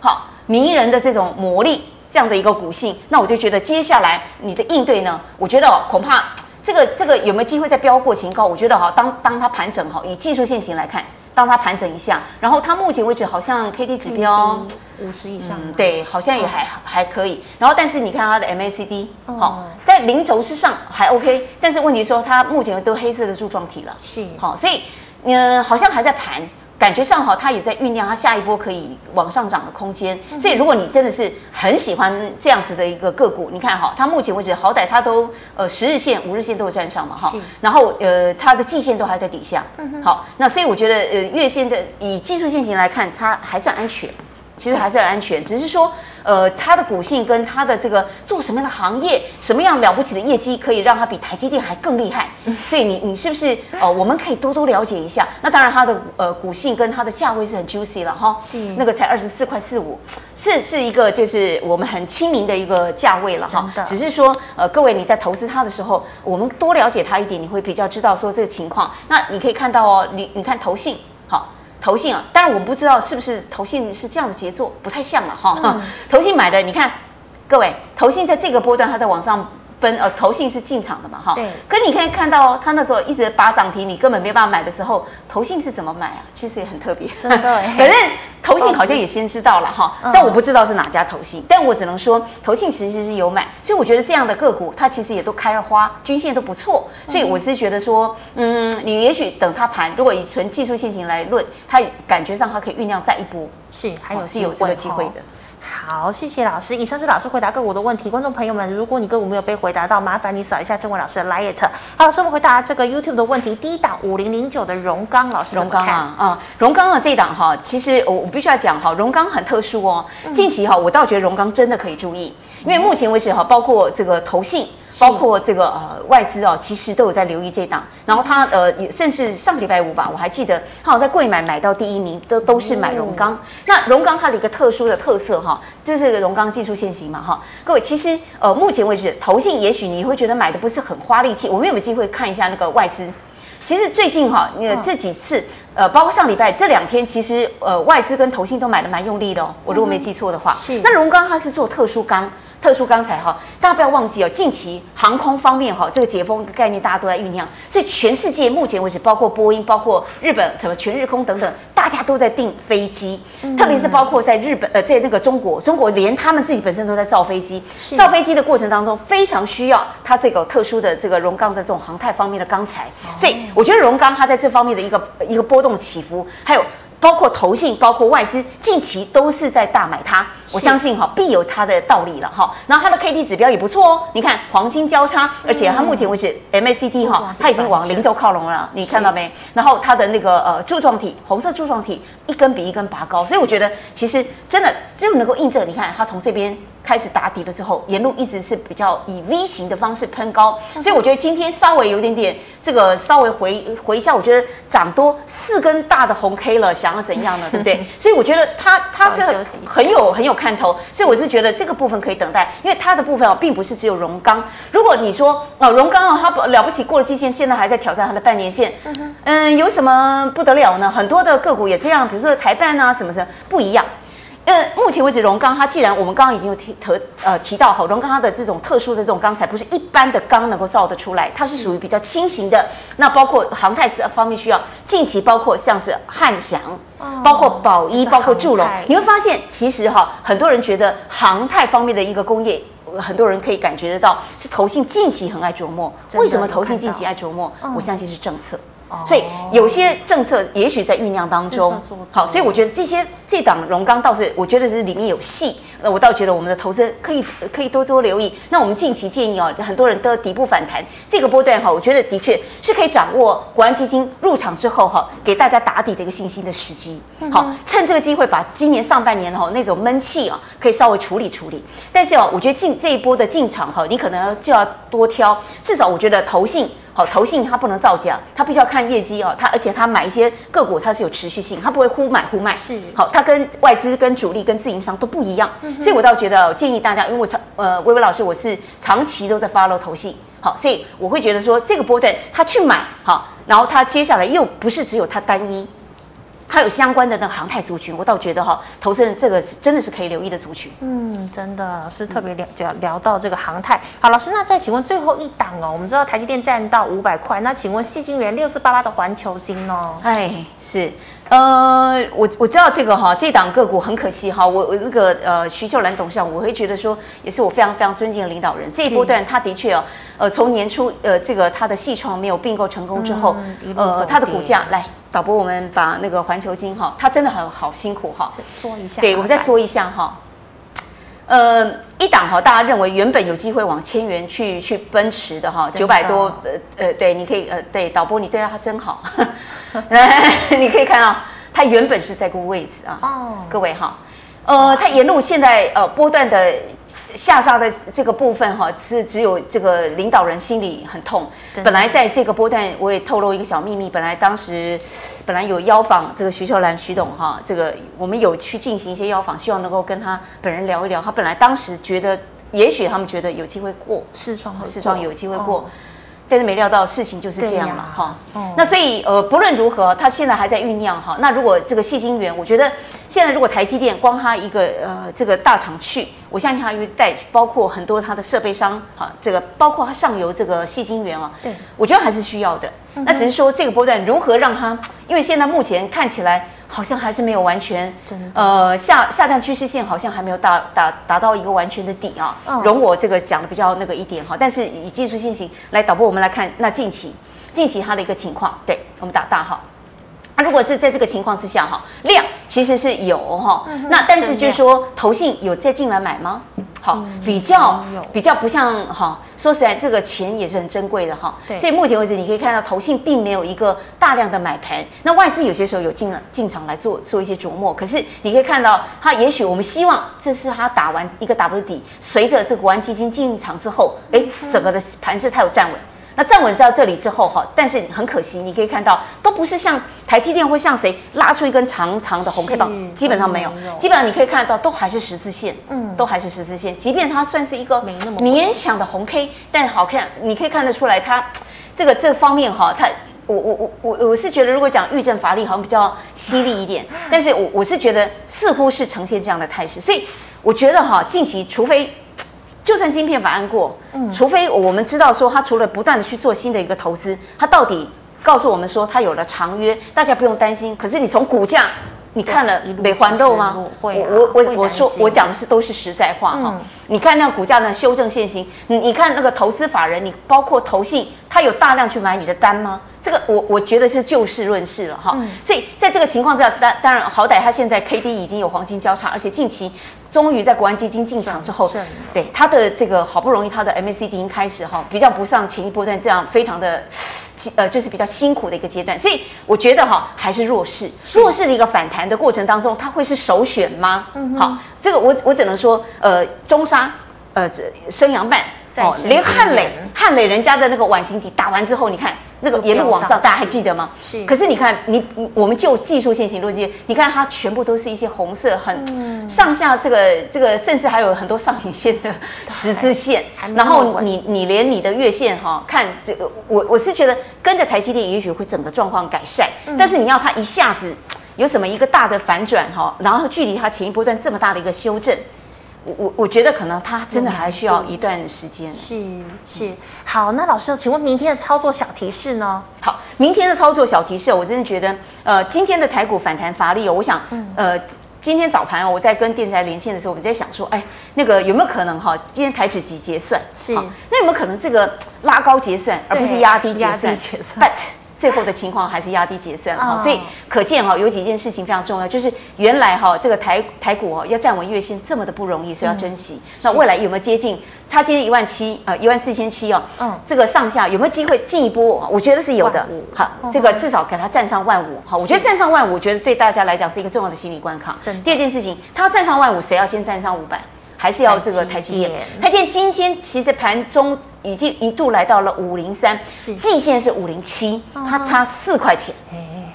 好，迷人的这种魔力，这样的一个股性，那我就觉得接下来你的应对呢，我觉得哦，恐怕这个这个有没有机会再飙过前高？我觉得哈，当当它盘整哈，以技术线型来看。当它盘整一下，然后它目前为止好像 K D 指标
五十以上，
嗯，对，好像也还、哦、还可以。然后，但是你看它的 M A C D，好，在零轴之上还 O K，但是问题说它目前都黑色的柱状体了，
是，
好，所以嗯，好像还在盘。感觉上哈，它也在酝酿它下一波可以往上涨的空间。所以，如果你真的是很喜欢这样子的一个个股，你看哈，它目前为止好歹它都呃十日线、五日线都有站上嘛哈，然后呃它的季线都还在底下。好，那所以我觉得呃月线在以技术线型来看，它还算安全。其实还是很安全，只是说，呃，它的股性跟它的这个做什么样的行业，什么样了不起的业绩，可以让它比台积电还更厉害。所以你你是不是呃，我们可以多多了解一下？那当然，它的呃股性跟它的价位是很 juicy 了哈，是那个才二十四块四五，是是一个就是我们很亲民的一个价位了哈。只是说，呃，各位你在投资它的时候，我们多了解它一点，你会比较知道说这个情况。那你可以看到哦，你你看投信好。投信啊，当然我们不知道是不是投信是这样的节奏，不太像了哈。嗯、投信买的，你看，各位，投信在这个波段，它在往上。分呃，投信是进场的嘛，哈。对。可你可以看到哦，他那时候一直拔涨停，你根本没办法买的时候，投信是怎么买啊？其实也很特别。
真的。
反正投信好像也先知道了哈，但我不知道是哪家投信，但我只能说投信其实是有买，所以我觉得这样的个股它其实也都开了花，均线都不错，所以我是觉得说，嗯，你也许等它盘，如果以纯技术线型来论，它感觉上它可以酝酿再一波，
是还有
是有这个机会的。
好，谢谢老师。以上是老师回答个股的问题。观众朋友们，如果你个股没有被回答到，麻烦你扫一下这位老师的 liet。好，老师，我们回答这个 YouTube 的问题。第一档五零零九的荣刚老师，
荣刚啊，啊，荣刚啊，这档哈，其实我我必须要讲哈，荣刚很特殊哦。近期哈，我倒觉得荣刚真的可以注意。因为目前为止哈，包括这个投信。包括这个呃外资哦，其实都有在留意这档，然后它呃也甚至上个礼拜五吧，我还记得他好像在贵买买到第一名，都都是买荣钢。嗯、那荣钢它的一个特殊的特色哈，这是个荣钢技术线型嘛哈。各位其实呃目前为止，投信也许你会觉得买的不是很花力气，我们有没有机会看一下那个外资？其实最近哈，那个这几次呃，包括上礼拜这两天，其实呃外资跟投信都买的蛮用力的哦。我如果没记错的话，嗯、是那荣钢它是做特殊钢。特殊钢材哈，大家不要忘记哦。近期航空方面哈，这个解封的概念大家都在酝酿，所以全世界目前为止，包括波音、包括日本什么全日空等等，大家都在订飞机。嗯、特别是包括在日本呃，在那个中国，中国连他们自己本身都在造飞机。是造飞机的过程当中，非常需要它这个特殊的这个荣钢的这种航太方面的钢材。哦、所以我觉得荣钢它在这方面的一个一个波动起伏，还有。包括投信，包括外资，近期都是在大买它。我相信哈，必有它的道理了哈。然后它的 K D 指标也不错哦，你看黄金交叉，而且它目前为止 M A C D 哈，它已经往零轴靠拢了，你看到没？然后它的那个呃柱状体，红色柱状体一根比一根拔高，所以我觉得其实真的就能够印证，你看它从这边。开始打底了之后，沿路一直是比较以 V 型的方式喷高，所以我觉得今天稍微有点点这个稍微回回一下，我觉得涨多四根大的红 K 了，想要怎样呢？对不对？所以我觉得它它是很有很有看头，所以我是觉得这个部分可以等待，因为它的部分哦，并不是只有荣钢。如果你说哦，荣钢哦，它了不起过了季线，现在还在挑战它的半年线，嗯，有什么不得了呢？很多的个股也这样，比如说台办啊什么什么不一样。呃，目前为止，荣钢它既然我们刚刚已经有提特呃提到哈，荣钢它的这种特殊的这种钢材不是一般的钢能够造得出来，它是属于比较轻型的。那包括航太方面需要，近期包括像是汉翔，哦、包括宝一，包括祝龙，你会发现其实哈，很多人觉得航太方面的一个工业，很多人可以感觉得到是投信近期很爱琢磨。为什么投信近期爱琢磨？我相信是政策。所以有些政策也许在酝酿当中，好，所以我觉得这些这档荣钢倒是我觉得是里面有戏，那我倒觉得我们的投资可以可以多多留意。那我们近期建议哦，很多人都底部反弹这个波段哈，我觉得的确是可以掌握国安基金入场之后哈，给大家打底的一个信心的时机。好，趁这个机会把今年上半年哈那种闷气啊，可以稍微处理处理。但是哦，我觉得进这一波的进场哈，你可能就要多挑，至少我觉得投信。好，投信它不能造假，它必须要看业绩哦。它而且它买一些个股，它是有持续性，它不会忽买忽卖。是，好，它跟外资、跟主力、跟自营商都不一样。嗯、所以我倒觉得建议大家，因为我长呃，薇薇老师我是长期都在 follow 投信，好，所以我会觉得说这个波段他去买好，然后他接下来又不是只有他单一。还有相关的那个航太族群，我倒觉得哈，投资人这个是真的是可以留意的族群。
嗯，真的是特别聊聊聊到这个航太。好，老师，那再请问最后一档哦，我们知道台积电占到五百块，那请问细晶圆六四八八的环球金哦？
哎，是，呃，我我知道这个哈，这档个股很可惜哈，我我那个呃徐秀兰董事长，我会觉得说，也是我非常非常尊敬的领导人。这一波段他的确哦，呃，从年初呃这个他的系创没有并购成功之后，嗯、呃，他的股价来。导播，我们把那个环球金哈，他真的很好辛苦哈。说一下，对，我们再说一下哈。呃，一档哈，大家认为原本有机会往千元去去奔驰的哈，九百多，呃呃，对，你可以呃，对，导播你对他真好，来，你可以看到它原本是在这个位置啊。哦，各位哈，呃，它沿路现在呃波段的。下杀的这个部分哈，是只有这个领导人心里很痛。本来在这个波段，我也透露一个小秘密。本来当时本来有邀访这个徐秀兰徐董哈，这个我们有去进行一些邀访，希望能够跟他本人聊一聊。他本来当时觉得，也许他们觉得有机会过，视创视创有机会过。但是没料到事情就是这样了哈，那所以呃不论如何，它现在还在酝酿哈。那如果这个细晶圆，我觉得现在如果台积电光它一个呃这个大厂去，我相信它会带包括很多它的设备商哈，这个包括它上游这个细晶圆啊，对，我觉得还是需要的。那只是说这个波段如何让它，因为现在目前看起来。好像还是没有完全，呃下下降趋势线好像还没有达达达到一个完全的底啊。容我这个讲的比较那个一点哈，但是以技术先行来导播，我们来看那近期近期它的一个情况，对我们打大号。那如果是在这个情况之下哈，量其实是有哈，那但是就是说投信有再进来买吗？好，比较比较不像哈，说实在，这个钱也是很珍贵的哈。对。所以目前为止，你可以看到投信并没有一个大量的买盘，那外资有些时候有进了进场来做做一些琢磨。可是你可以看到，它也许我们希望这是它打完一个 W 底，随着这个国安基金进场之后，哎，整个的盘势它有站稳。那站稳到这里之后哈，但是很可惜，你可以看到都不是像台积电会像谁拉出一根长长的红 K 棒，基本上没有，基本上你可以看得到都还是十字线，嗯，都还是十字线。即便它算是一个勉强的红 K，但好看，你可以看得出来它这个这方面哈，它我我我我我是觉得如果讲预证乏力好像比较犀利一点，但是我我是觉得似乎是呈现这样的态势，所以我觉得哈，近期除非。就算晶片法案过，嗯，除非我们知道说他除了不断的去做新的一个投资，他到底告诉我们说他有了长约，大家不用担心。可是你从股价，你看了美环豆吗？我我我我说我讲的是都是实在话哈。嗯你看那股价呢，修正线型，你你看那个投资法人，你包括投信，他有大量去买你的单吗？这个我我觉得是就事论事了哈。嗯、所以在这个情况之下，当当然好歹他现在 K D 已经有黄金交叉，而且近期终于在国安基金进场之后，对他的这个好不容易他的 M A C D 已经开始哈，比较不像前一波段这样非常的呃就是比较辛苦的一个阶段，所以我觉得哈还是弱势，弱势的一个反弹的过程当中，它会是首选吗？嗯、好。这个我我只能说，呃，中沙，呃，这升阳半，哦，连汉磊，汉磊人家的那个碗形底打完之后，你看那个沿路往上，大家还记得吗？是。可是你看，你我们就技术线型论技，你看它全部都是一些红色，很上下这个这个，甚至还有很多上影线的十字线。然后你你连你的月线哈，看这个，我我是觉得跟着台积电，也许会整个状况改善。但是你要它一下子。有什么一个大的反转哈，然后距离它前一波段这么大的一个修正，我我我觉得可能他真的还需要一段时间。是
是，好，那老师，请问明天的操作小提示呢？
好，明天的操作小提示，我真的觉得，呃，今天的台股反弹乏力哦，我想，呃，今天早盘我在跟电视台连线的时候，我们在想说，哎，那个有没有可能哈，今天台指期结算是，那有没有可能这个拉高结算，而不是压低结算？But 最后的情况还是压低结算哈，所以可见哈，有几件事情非常重要，就是原来哈这个台台股哦要站稳月线这么的不容易，所以要珍惜。那未来有没有接近？差今天一万七呃一万四千七哦，嗯，这个上下有没有机会进一波？我觉得是有的。好，这个至少给它站上万五。好，我觉得站上万五，我觉得对大家来讲是一个重要的心理关卡。第二件事情，它要站上万五，谁要先站上五百？还是要这个台积电，台积电今天其实盘中已经一度来到了五零三，季线是五零七，它差四块钱，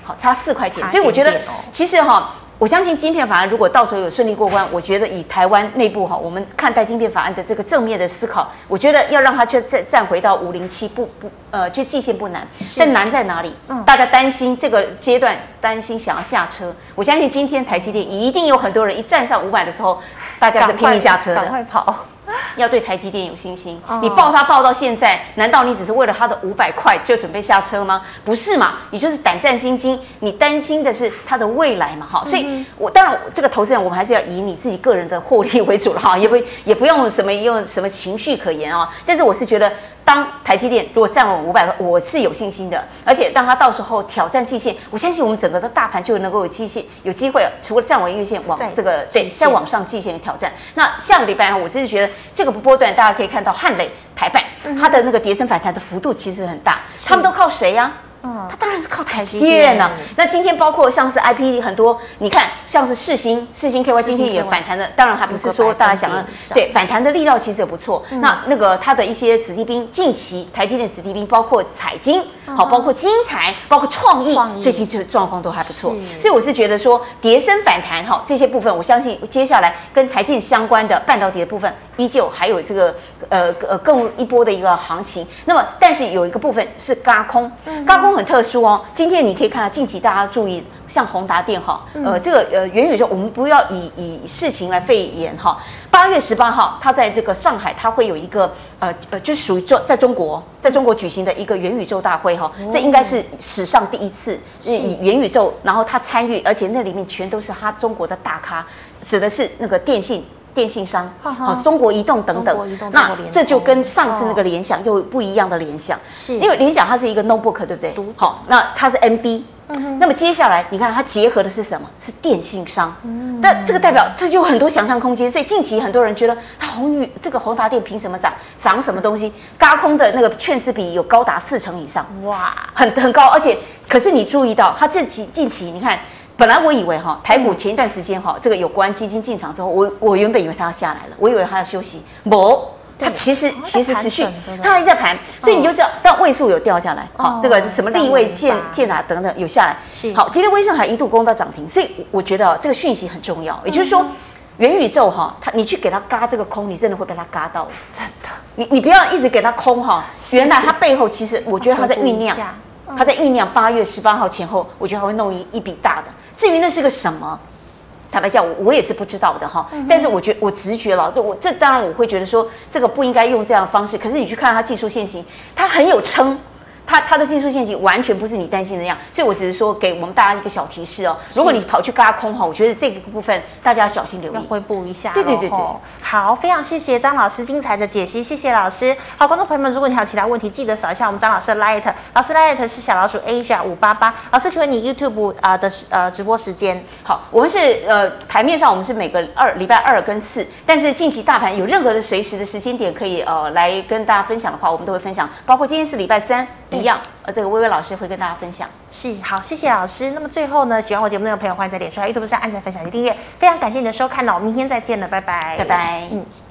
好，差四块钱，所以我觉得其实哈。我相信晶片法案如果到时候有顺利过关，我觉得以台湾内部哈，我们看待晶片法案的这个正面的思考，我觉得要让它去再站回到五零七不不呃，去记线不难，但难在哪里？嗯，大家担心这个阶段担心想要下车，我相信今天台积电一定有很多人一站上五百的时候，大家是拼命下车的，赶快跑。要对台积电有信心。你抱它抱到现在，难道你只是为了它的五百块就准备下车吗？不是嘛？你就是胆战心惊，你担心的是它的未来嘛？哈，所以我当然这个投资人，我们还是要以你自己个人的获利为主了哈，也不也不用什么用什么情绪可言啊。但是我是觉得。当台积电如果站稳五百块，我是有信心的。而且当它到时候挑战季线，我相信我们整个的大盘就能够有季线有机会，除了站稳月线往这个对再往上季线挑战。那下个礼拜我真是觉得这个波段，大家可以看到汉磊、台办它的那个跌升反弹的幅度其实很大，他们都靠谁呀？嗯，它当然是靠台积电了。那今天包括像是 IP 很多，你看像是世星、世星 KY 今天也反弹的，当然还不是说大家想的对反弹的力道其实也不错。那那个它的一些子弟兵，近期台积电子弟兵包括彩晶，好，包括精彩，包括创意，最近这状况都还不错。所以我是觉得说，叠升反弹哈这些部分，我相信接下来跟台积相关的半导体的部分，依旧还有这个呃呃更一波的一个行情。那么但是有一个部分是轧空，轧空。很特殊哦，今天你可以看到近期大家注意，像宏达电哈，呃，这个呃元宇宙，我们不要以以事情来肺炎哈。八月十八号，它在这个上海，它会有一个呃呃，就是属于中在中国，在中国举行的一个元宇宙大会哈，这应该是史上第一次是以元宇宙，然后他参与，而且那里面全都是他中国的大咖，指的是那个电信。电信商，好，中国移动等等，那这就跟上次那个联想又不一样的联想，是因为联想它是一个 notebook，对不对？好，那它是 MB，嗯、那么接下来你看它结合的是什么？是电信商。嗯，但这个代表这就有很多想象空间。所以近期很多人觉得它宏宇这个宏达电凭什么涨？涨什么东西？高空的那个券资比有高达四成以上，哇，很很高。而且可是你注意到它这几近期你看。本来我以为哈台股前一段时间哈这个有关基金进场之后，我我原本以为它要下来了，我以为它要休息，不，它其实其实持续，它还在盘，所以你就知道，但位数有掉下来，好，这个什么立位建建啊等等有下来，好，今天威盛还一度攻到涨停，所以我觉得这个讯息很重要，也就是说元宇宙哈，它你去给它嘎这个空，你真的会被它嘎到，真的，你你不要一直给它空哈，原来它背后其实我觉得它在酝酿。他在酝酿八月十八号前后，我觉得他会弄一一笔大的。至于那是个什么，坦白讲，我我也是不知道的哈。但是我觉我直觉了，我这当然我会觉得说，这个不应该用这样的方式。可是你去看他技术现行，他很有撑。它它的技术陷阱完全不是你担心的那样，所以我只是说给我们大家一个小提示哦。如果你跑去嘎空哈，我觉得这个部分大家要小心留意，
要回补一下。
对对对对，
好，非常谢谢张老师精彩的解析，谢谢老师。好，观众朋友们，如果你还有其他问题，记得扫一下我们张老师的 Light，老师 Light 是小老鼠 Asia 五八八。老师，请问你 YouTube 啊、呃、的呃直播时间？
好，我们是呃台面上我们是每个二礼拜二跟四，但是近期大盘有任何的随时的时间点可以呃来跟大家分享的话，我们都会分享，包括今天是礼拜三一样。呃，这个薇薇老师会跟大家分享。
是，好，谢谢老师。那么最后呢，喜欢我节目内容的朋友，欢迎在脸书、YouTube 上按赞、分享及订阅。非常感谢你的收看呢，我们明天再见了，拜拜，
拜拜。嗯。